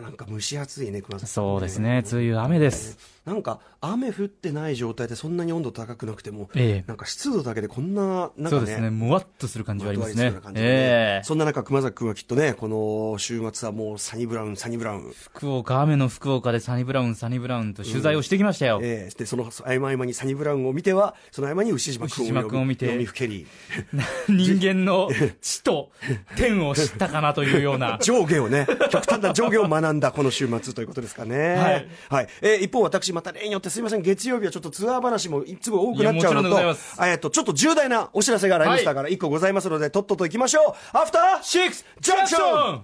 なんか蒸し暑いね、熊崎さん。そうですね、梅雨雨です。なんか雨降ってない状態でそんなに温度高くなくても、ええ。なんか湿度だけでこんな、なんかね、そうですね、もわっとする感じはありますね。ね。ええ。そんな中、熊崎君はきっとね、この週末はもうサニブラウン、サニブラウン。福岡、雨の福岡でサニブラウン、サニブラウンと取材をしてきましたよ。ええ。で、その合間合間にサニブラウンを見ては、その合間に牛島君を見て読みふけり、人間の地と天を知ったかなというような。上下をね、極端な上下を学んだこの週末ということですかね。はい。はい。えー一方、私、また例によってすみません、月曜日はちょっとツアー話もいつも多くなっちゃうのと、えっと、ちょっと重大なお知らせがライムスターから一個ございますので、とっとと行きましょう。アフターシックスジャンクション。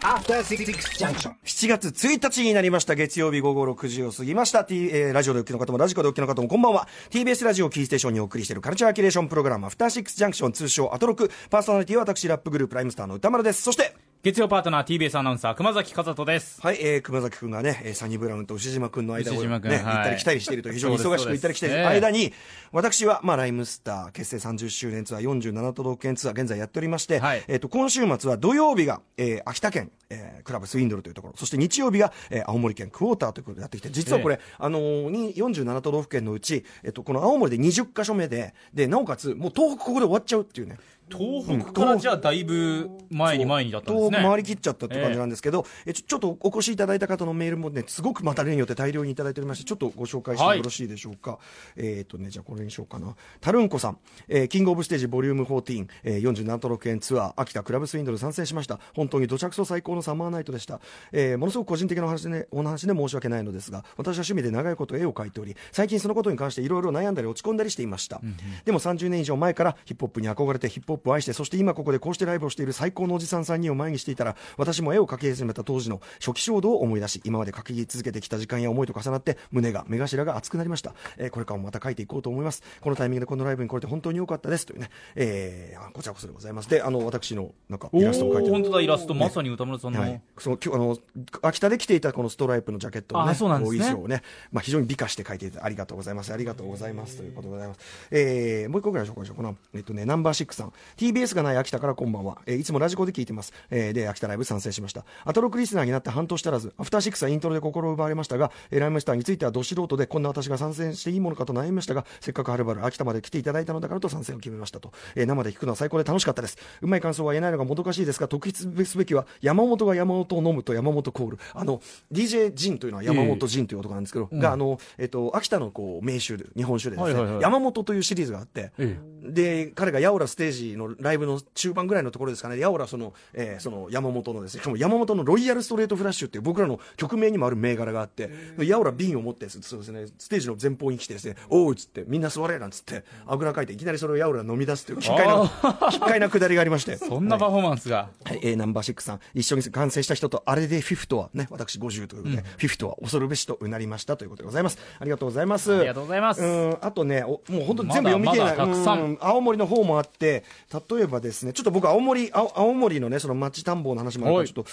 After Six Junction. 7月1日になりました。月曜日午後6時を過ぎました、T えーラジオでお聞きの方もラジコでお聞きの方もこんばんは。TBS ラジオをキーステーションにお送りしているカルチャーキュレーションプログラムアフターシックスジャンクション通称アトロク。パーソナリティは私ラップグループライムスターの歌丸です。そして月曜パートナー TBS アナウンサー熊崎和人です。はい、えー、熊崎くんがね、えーサニブラウンと牛島くんの間を、ね、はいったり来たりしていると非常に忙しく行ったり来たりす間に、私は、まあ、ライムスター結成30周年ツアー47都道府県ツアー現在やっておりまして、はいえっ、と、今週末は土曜日が、えー秋田県、えークラブスウィンドルというところ、そして日曜日が、えー青森県クォーターということでやってきて、実はこれ、あのーに47都道府県のうち、えっ、と、この青森で20箇所目で、で、なおかつ、もう東北ここで終わっちゃうっていうね。東北からじゃあだいぶ前に前にだったんですね。回りきっちゃったって感じなんですけど、えちょちょっとお越しいただいた方のメールもね、すごくまた例によって大量にいただいておりまして、ちょっとご紹介してもよろしいでしょうか？えっ、とね、じゃあこれにしようかな。タルンコさん、えーキングオブステージボリューム14、えー、47都道府県ツアー、秋田クラブスウィンドル参戦しました。本当に土着層最高のサマーナイトでした。えーものすごく個人的なお話で、お話で申し訳ないのですが、私は趣味で長いこと絵を描いており、最近そのことに関していろいろ悩んだり落ち込んだりしていました。でも30年以上前からヒップホップに憧れてヒップホップを愛して、そして今ここでこうしてライブをしている最高のおじさん3人を前にしていたら、私も絵を描き始めた当時の初期衝動を思い出し、今まで描き続けてきた時間や思いと重なって、胸が、目頭が熱くなりました。えーこれからもまた描いていこうと思います。このタイミングでこのライブに来れて本当に良かったです。というね、えーこちらこそでございます。で、あの、私のなんかおイラストを描いてー本当だ、イラスト、まさに歌村さんの。はい、その今日あの秋田で着ていたこのストライプのジャケットの、ね、あそうなんですね。こ衣装をね、まあ、非常に美化して書いていたありがとうございます。ありがとうございます。ということでございます、えー、もう一個ぐらい紹介しよう。かなえっとねナンバーシックさん TBS がない秋田からこんばんは、えーいつもラジコで聞いてます、えーで秋田ライブ参戦しました。アトロクリスナーになって半年足らずアフターシックスはイントロで心を奪われましたが、えーライムスターについてはど素人でこんな私が参戦していいものかと悩みましたがせっかくはるばる秋田まで来ていただいたのだからと参戦を決めましたと、えー生で聞くのは最高で楽しかったです。うまい感想は言えないのがもどかしいですが特筆すべきは山本が山本を飲むと山本コール。あの DJ ジンというのは山本ジンという男なんですけど、があの、えっと、秋田のこう名酒で日本酒でですね、はいはいはい。山本というシリーズがあって、えで彼がヤオラステージのライブの中盤ぐらいのところですかね。ヤオラその,、えーその山本のですねしかも山本のロイヤルストレートフラッシュっていう僕らの曲名にもある銘柄があってヤオラ瓶を持ってそうですねステージの前方に来てですねおうっつってみんな座れなんつってあぐらかいていきなりそれをヤオラ飲み出すという奇怪な奇怪なくだりがありまして。そんなパフォーマンスが。はい、えーナンバーシックさん、一緒に完成した人と、あれでフィフとはね、私50ということで、フィフとは恐るべしとうなりましたということでございます。ありがとうございます。ありがとうございます。うん、あとね、おもう本当に全部読み切れない。まだまだたくさん。うん。青森の方もあって、例えばですね、ちょっと僕青森、青青森のね、その町田んぼの話もあるから、はい。ちょっと、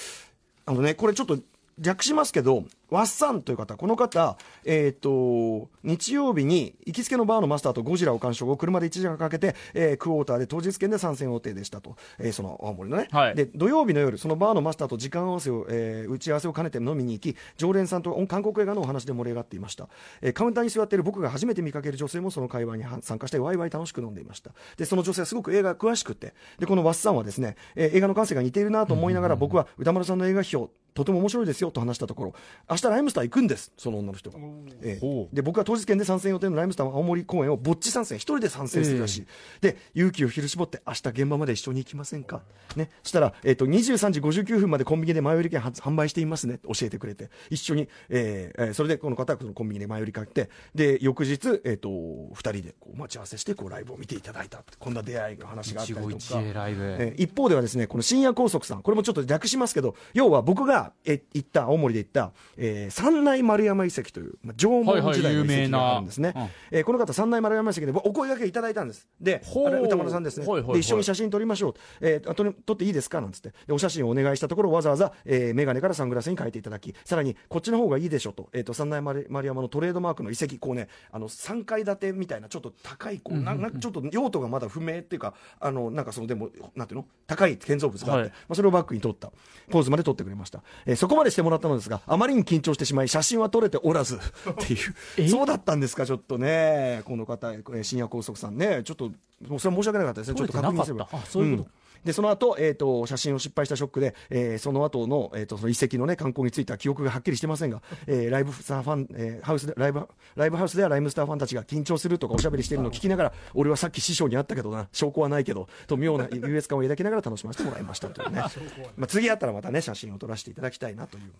あのね、これちょっと、略しますけど、ワッサンという方、この方、えっ、と、日曜日に行きつけのバーのマスターとゴジラを鑑賞後、車で1時間かけて、えークォーターで当日券で参戦予定でしたと、えーその青森のね、はい。で土曜日の夜、そのバーのマスターと時間合わせを、えー打ち合わせを兼ねて飲みに行き、常連さんと韓国映画のお話で盛り上がっていました、えーカウンターに座っている僕が初めて見かける女性もその会話には参加して、ワイワイ楽しく飲んでいました。で、その女性はすごく映画が詳しくて、で、このワッサンはですね、えー映画の感性が似ているなと思いながら、僕は歌丸さんの映画表、とても面白いですよと話したところ、明日ライムスター行くんです、その女の人が。えーほうで、僕は当日券で参戦予定のライムスター青森公演をぼっち参戦、一人で参戦するらしい。で、勇気を振り絞って、明日現場まで一緒に行きませんか？ね、そしたら、えっ、と、23時59分までコンビニで前売り券は販売していますねって教えてくれて、一緒に、えーえーそれでこの方はそのコンビニで前売り買って、で、翌日、えっ、と、二人でこう待ち合わせして、こうライブを見ていただいた。こんな出会いの話があったりとか。えー一方ではですね、この深夜高速さん、これもちょっと略しますけど、要は僕が、え行った、青森で行った、えー三内丸山遺跡という、まあ、縄文時代の遺跡があるんですね。はいはい有名なえーこの方、三内丸山遺跡でお声掛けいただいたんです。で、歌丸さんですね、はいはいはいで。一緒に写真撮りましょう。えー、あとに撮っていいですか？なんつって。で、お写真をお願いしたところ、わざわざ、えー、メガネからサングラスに変えていただき、さらに、こっちの方がいいでしょと、えっ、と、三内丸丸山のトレードマークの遺跡、こうね、あの、3階建てみたいな、ちょっと高い、こう、なんなちょっと用途がまだ不明っていうか、あの、なんかその、でも、なんていうの？高い建造物があって、はいまあ、それをバックに撮った、ポーズまで撮ってくれました。えーそこまでしてもらったのですが、あまりに緊張してしまい、写真は撮れておらず、っていう。そうだったんですか、ちょっとね。この方、えー深夜高速さんね。ちょっと、それは申し訳なかったですね。ちょっと確認すればそういうことんで、その後、えっ、と、写真を失敗したショックで、えーその後の、えっ、と、その遺跡のね、観光については記憶がはっきりしてませんが、えーライブスターファン、えーハウスで、ライブ、ライブハウスではライムスターファンたちが緊張するとかおしゃべりしてるのを聞きながら、俺はさっき師匠に会ったけどな、証拠はないけど、と妙な優越感を抱きながら楽しませてもらいましたというね。まあ、次あったらまたね、写真を撮らせていただきたいなという。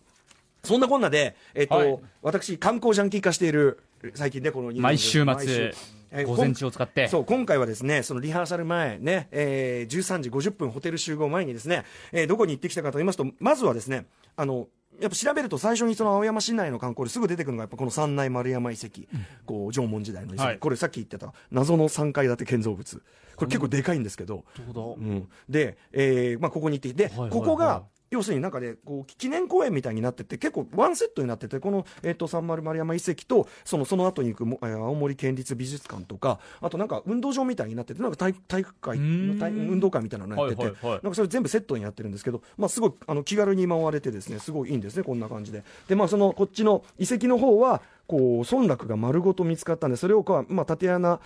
そんなこんなで、えっ、と、はい。私、観光ジャンキー化している、最近ね、この毎週毎末えー午前中を使って。そう、今回はですね、そのリハーサル前ね、えー13時50分ホテル集合前にですね、えーどこに行ってきたかと言いますと、まずはですね、あの、やっぱ調べると最初にその青山市内の観光ですぐ出てくるのがやっぱこの三内丸山遺跡、こう縄文時代の遺跡、はい。これさっき言ってた謎の3階建て建造物。これ結構でかいんですけど、うん、で、えーまあ、ここに行ってで、はいはいはい。ここが要するになんかねこう記念公園みたいになってて結構ワンセットになっててこの、えー、と三丸丸山遺跡とそのその後に行くも、えー青森県立美術館とかあとなんか運動場みたいになっててなんか体体育会うーん。体運動会みたいなのやってて、はいはいはい。なんかそれ全部セットにやってるんですけど、まあ、すごいあの気軽に回れてですねすごいいいんですねこんな感じで。で、まあ、そのこっちの遺跡の方はこう村落が丸ごと見つかったんでそれをこう、まあ、縦穴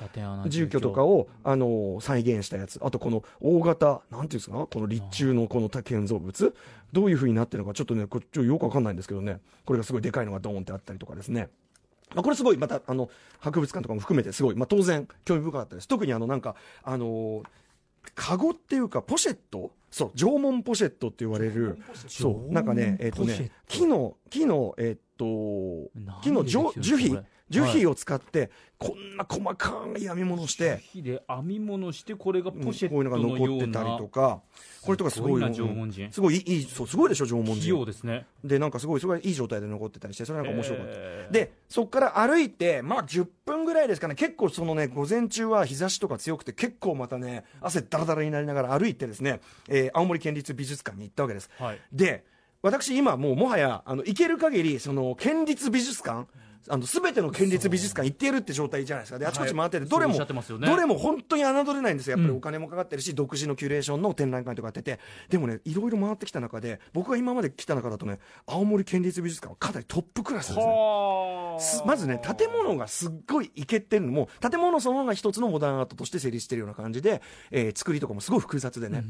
住居とかを、あの再現したやつ。あとこの大型なんていうんですか？この立中のこの建造物。どういうふうになってるのかちょっとねこっちよくわかんないんですけどね。これがすごいでかいのがドーンってあったりとかですね。まあ、これすごいまたあの博物館とかも含めてすごい、まあ、当然興味深かったです。特にあのなんかあのーカゴっていうかポシェット？そう縄文ポシェットって言われる。そうなんかねえっ、と縄文ポシェッねト。木の木のえっ、と何木の樹皮樹皮を使って、こんな細かい編み物して。火で編み物してこれがポシェこういうのがットのような残ってたりとかこれとかすごいすごいな縄文人。すごいいいそうすごいでしょ縄文人。ですね。でなんかすごいすごいいい状態で残ってたりしてそれなんか面白かった、えー。でそこから歩いてまあ10分ぐらいですかね。結構そのね午前中は日差しとか強くて結構またね汗だらだらになりながら歩いてですね、えー青森県立美術館に行ったわけです、はい。で私今もうもはやあの行ける限りその県立美術館あの全ての県立美術館行っているって状態じゃないですか。であちこち回ってて、どれもどれも本当に侮れないんですよ。やっぱりお金もかかってるし、独自のキュレーションの展覧会とかやってて。でもねいろいろ回ってきた中で僕が今まで来た中だとね青森県立美術館はかなりトップクラスですね。まずね建物がすっごいいけてるのも建物そのものが一つのモダンアートとして成立してるような感じで、えー作りとかもすごい複雑でね、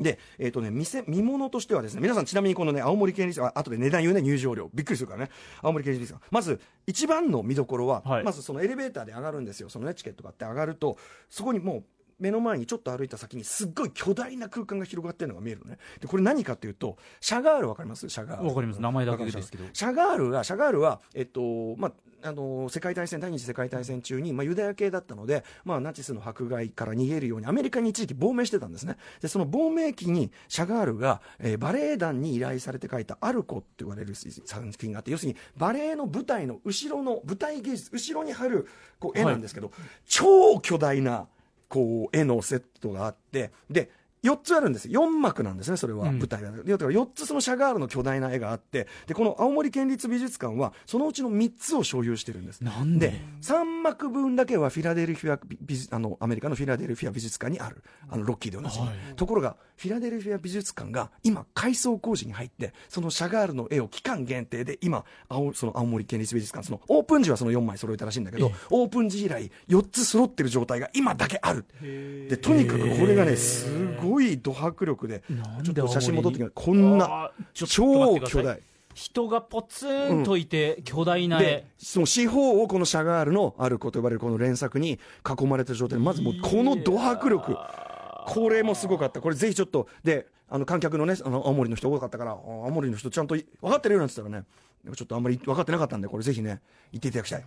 で、えっ、とね、店、見物としてはですね、皆さんちなみにこのね、青森県立、あ後で値段言うね、入場料。びっくりするからね。青森県立館。まず、一番の見どころは、はいまずそのエレベーターで上がるんですよ。そのね、チケットがあって上がると、そこにもう、目の前にちょっと歩いた先にすっごい巨大な空間が広がってるのが見えるのね。で、これ何かっていうと、シャガールわかります？シャガール。わかります。名前だけですけどシャガールが、シャガールは、えっと、まあ、あの世界大戦第二次世界大戦中に、まあ、ユダヤ系だったので、まあ、ナチスの迫害から逃げるようにアメリカに一時期亡命してたんですね。でその亡命期にシャガールが、えーバレエ団に依頼されて描いた「アルコ」って言われる作品があって要するにバレエの舞台の後ろの舞台芸術後ろに貼るこう絵なんですけど、超巨大なこう絵のセットがあってで4つあるんです4幕なんですねそれは。うん。舞台が、でだから4つそのシャガールの巨大な絵があってでこの青森県立美術館はそのうちの3つを所有してるんです。なんで？3幕分だけはフィラデルフィア美美術あのアメリカのフィラデルフィア美術館にある。あのロッキーで同じ、はい。ところがフィラデルフィア美術館が今改装工事に入ってそのシャガールの絵を期間限定で今青その青森県立美術館そのオープン時はその4枚揃えたらしいんだけどオープン時以来4つ揃ってる状態が今だけある。でとにかくこれがねすごいド迫力でちょっと写真戻ってきますこんな超巨大。人がポツンといて巨大な絵。で、その四方をこのシャガールのアルコと呼ばれるこの連作に囲まれてる状態。でまずもうこのド迫力。これもすごかった。これぜひちょっとであの観客のねあの青森の人多かったからあ青森の人ちゃんとい分かってるよなんて言ったらねちょっとあんまり分かってなかったんでこれぜひね行っていただきたい。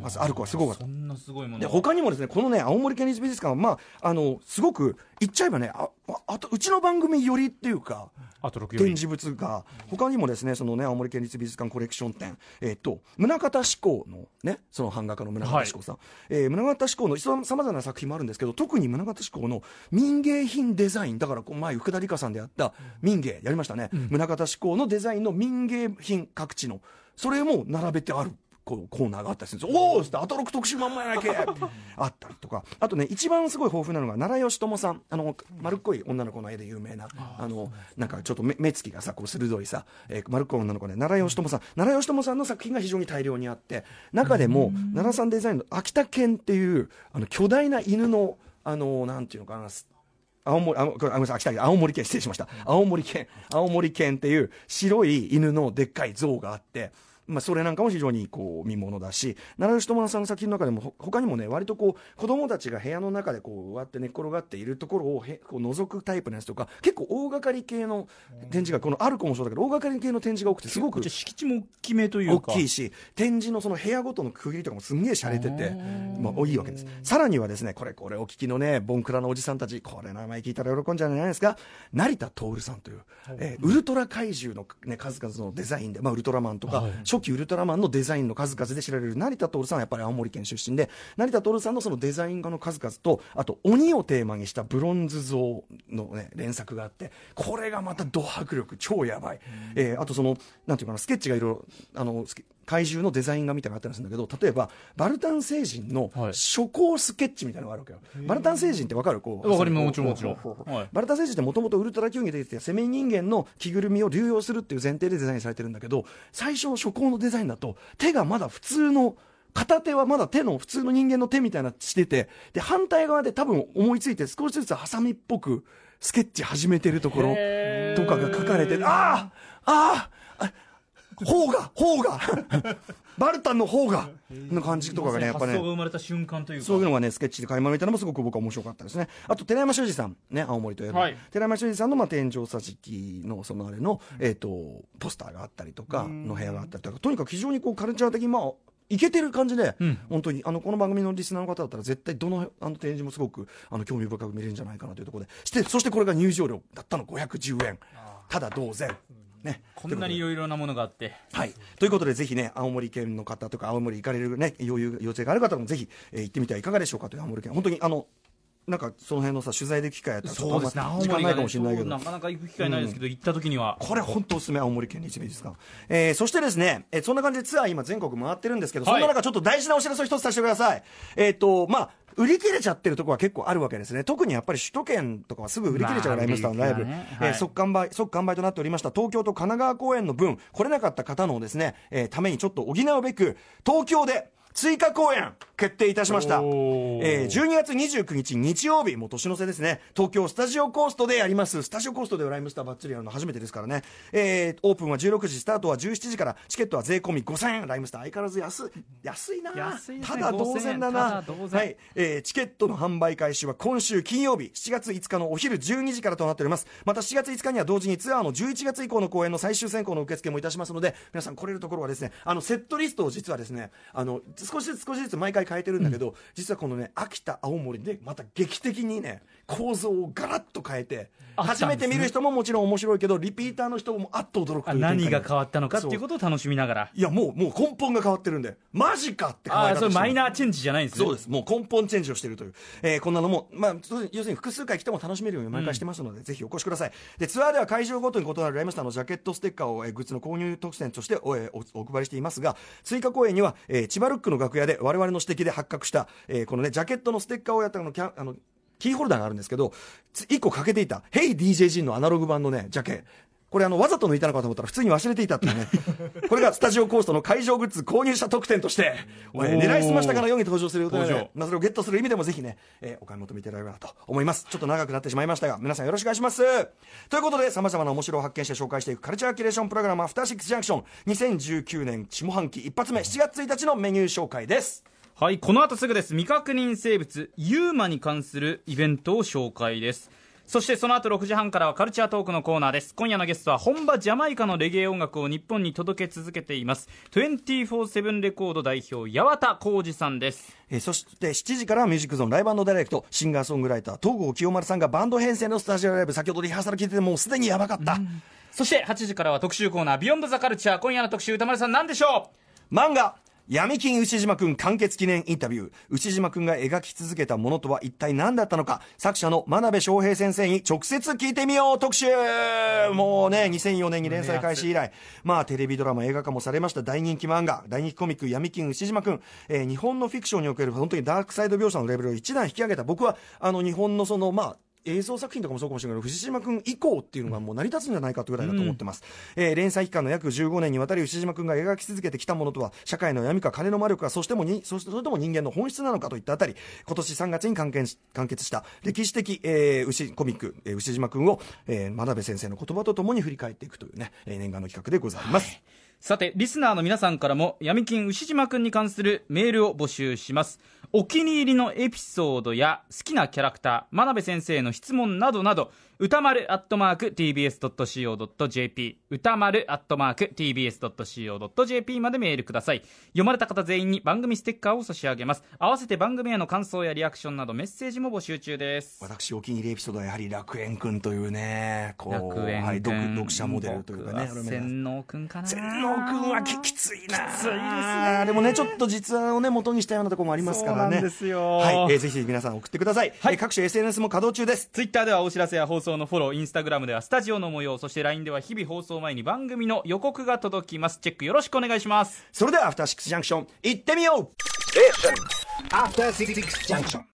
まずアルコはすごかった。そんなすごいもので他にもですねこのね青森県立美術館はまああのすごく言っちゃえばねあああとうちの番組よりっていうかあと6より。展示物が他にもですねそのね青森県立美術館コレクション展えっ、と宗像志功のねその版画家の宗像志功さん、えー宗像志功のさまざまな作品もあるんですけど特に宗像志功の民芸品デザインだからこう前福田理香さんでやった民芸やりましたね、宗像志功のデザインの民芸品各地のそれも並べてあるこうコーナーがあったりするんです。よおおってアトロク特集まんまやなきゃ。あったりとか。あとね一番すごい豊富なのが奈良義友さん。あの丸っこい女の子の絵で有名な。あのなんかちょっと目目つきがさこう鋭いさ、えー丸っこい女の子ね。奈良義友さん。奈良義友さんの作品が非常に大量にあって中でも奈良さんデザインの秋田犬っていうあの巨大な犬のあのなんていうのかな青森、あ、ごめんなさい、秋田県、青森県、失礼しました。青森県、青森県っていう白い犬のでっかい像があって、まあ、それなんかも非常にこう見ものだし奈良吉友さんの作品の中でもほ他にもね割とこう子供たちが部屋の中でこう割って寝っ転がっているところをへこう覗くタイプのやつとか結構大掛かり系の展示がこのアルコもそうだけど大掛かり系の展示が多くてすごく敷地も大きめという大か。きいし展示のその部屋ごとの区切りとかもすんげえ洒落ててまあいいわけです。さらにはですねこれこれお聞きのねボンクラのおじさんたちこれ名前聞いたら喜んじゃうんじゃないですか。成田徹さんという、えーウルトラ怪獣の、ね、数々のデザインで、まあ、ウルトラマンとか、初期ウルトラマンのデザインの数々で知られる成田徹さんはやっぱり青森県出身で成田徹さんのそのデザイン画の数々とあと鬼をテーマにしたブロンズ像の、ね、連作があってこれがまたド迫力超やばい、えーあとそのなんていうかなスケッチがいろいろあの怪獣のデザイン画みたいなのがあったりするんだけど例えばバルタン星人のはい。初行スケッチみたいなのがあるわけよ、バルタン星人ってわかる？こうわかりますもちろんもちろん。はいバルタン星人ってもともとウルトラ球技で出てきたセミ人間の着ぐるみを流用するっていう前提でデザインされてるんだけど最初の初行のデザインだと手がまだ普通の片手はまだ手の普通の人間の手みたいなしててで反対側で多分思いついて少しずつハサミっぽくスケッチ始めてるところとかが書かれてああああ方が方が。バルタンの方が。の感じとかがねやっぱ発ね想が生まれた瞬間というか。そういうのがね、スケッチで垣間見たのもすごく僕は面白かったですね。あと、寺山修司さん、ね、青森といえば、はい。寺山修司さんの、まあ、天井桟敷の、そのあれの、えっ、と、ポスターがあったりとか、の部屋があったりとか、とにかく非常にこう、カルチャー的に、まあ、いけてる感じで、ん。本当に、あの、この番組のリスナーの方だったら、絶対どの、あの、展示もすごく、あの、興味深く見れるんじゃないかなというところで、して、そしてこれが入場料だったの510円。ただ同然。ね。こんなにいろいろなものがあって。はい。ということで、ぜひね、青森県の方とか、青森行かれるね、余裕、予定がある方もぜひ、えー行ってみてはいかがでしょうかという青森県。本当に、あの、なんか、その辺のさ、取材で機会やったら、ちょっとあんま青時間ないかもしれないけどそうな。かなか行く機会ないですけど、行った時には。これ本当おすすめ、青森県に一美術館。えー、そしてですね、えーそんな感じでツアー今全国回ってるんですけど、はいそんな中ちょっと大事なお知らせを一つさせてください。えっ、と、まあ、売り切れちゃってるところは結構あるわけですね。特にやっぱり首都圏とかはすぐ売り切れちゃうまあライムスターのライブ。ねはいえー即完売、即完売となっておりました東京と神奈川公演の分、来れなかった方のですね、えーためにちょっと補うべく、東京で追加公演決定いたしました。えー12月29日日曜日、もう年の瀬ですね、東京スタジオコーストでやります。スタジオコーストでライムスターバッツリやるの初めてですからね。えーオープンは16時、スタートは17時から、チケットは税込み5000円。ライムスター相変わらず安い、安いな安いねただ同然だな。5000円ただ同然はい。えーチケットの販売開始は今週金曜日、7月5日のお昼12時からとなっております。また7月5日には同時にツアーの11月以降の公演の最終選考の受付もいたしますので、皆さん来れるところはですね、あの、セットリストを実はですね、あの、少しずつ少しずつ毎回変えてるんだけど、実はこのね、秋田、青森でまた劇的にね、構造をガラッと変えて、ね初めて見る人ももちろん面白いけど、リピーターの人もあっと驚く何が変わったのかっていうことを楽しみながら。いや、もう、もう根本が変わってるんで、マジかってああ、それマイナーチェンジじゃないんですね。そうです。もう根本チェンジをしているという。えーこんなのも、まあ、要するに複数回来ても楽しめるように毎回してますので、ぜひお越しください。で、ツアーでは会場ごとに異なるライムスターのジャケットステッカーを、えーグッズの購入特典としてお,、えーおお配りしていますが、追加公演には、えー千葉ルックの楽屋で我々の指摘で発覚した、えーこのね、ジャケットのステッカーをやったのキャあの、キーホルダーがあるんですけど、1個欠けていた、Hey DJG のアナログ版のね、ジャケ。これあの、わざと抜いたのかと思ったら普通に忘れていたっていうね。これがスタジオコーストの会場グッズ購入者特典として、えー狙いすましたかのように登場する予定なの登場、でまあ、それをゲットする意味でもぜひね、えーお買い求めいただければと思います。ちょっと長くなってしまいましたが、皆さんよろしくお願いします。ということで、様々な面白を発見して紹介していくカルチャーキュレーションプログラム、アフターシックスジャンクション、2019年下半期一発目、7月1日のメニュー紹介です。はい、この後すぐです。未確認生物、ユーマに関するイベントを紹介です。そしてその後6時半からはカルチャートークのコーナーです。今夜のゲストは本場ジャマイカのレゲエ音楽を日本に届け続けています。24-7レコード代表、八幡浩二さんです。えーそして7時からはミュージックゾーンライブダイレクトシンガーソングライター東郷清丸さんがバンド編成のスタジオライブ先ほどリハーサル聞いててもうすでにやばかった、そして8時からは特集コーナー、ビヨンドザカルチャー。今夜の特集、歌丸さん何でしょ漫画闇金牛島くん完結記念インタビュー。牛島くんが描き続けたものとは一体何だったのか、作者の真鍋翔平先生に直接聞いてみよう特集。もうね、2004年に連載開始以来、まあテレビドラマ映画化もされました。大人気漫画、大人気コミック闇金牛島くん、えー日本のフィクションにおける本当にダークサイド描写のレベルを一段引き上げた。僕は、あの日本のその、まあ、映像作品とかもそうかもしれないけど、藤島君以降っていうのがもう成り立つんじゃないかというぐらいだと思ってます。えー連載期間の約15年にわたり藤島君が描き続けてきたものとは、社会の闇か金の魔力か、そしてもに、そしてそれとも人間の本質なのかといったあたり、今年3月に完結完結した歴史的、えー牛コミック、えー牛島君を、えー真鍋先生の言葉とともに振り返っていくというね、えー念願の企画でございます。さて、リスナーの皆さんからも、闇金牛島くんに関するメールを募集します。お気に入りのエピソードや好きなキャラクター、真鍋先生の質問などなど、歌丸アットマーク tbs.co.jp、歌丸アットマーク tbs.co.jp までメールください。読まれた方全員に番組ステッカーを差し上げます。合わせて番組への感想やリアクションなどメッセージも募集中です。私お気に入りエピソードはやはり楽園くんというね、こう、楽園はい、読君読者モデルというかね。洗脳くんかな。洗脳くんはききついな。きついですね。でもねちょっと実話をね元にしたようなところもありますからね。そうなんですよ。はい、えーぜひ皆さん送ってください、はい。えー各種 SNS も稼働中です。ツイッターではお知らせや放送のフォロー、インスタグラムではスタジオの模様、そして LINE では日々放送前に番組の予告が届きます。チェックよろしくお願いします。それではアフターシックスジャンクション行ってみよう After Six Junction.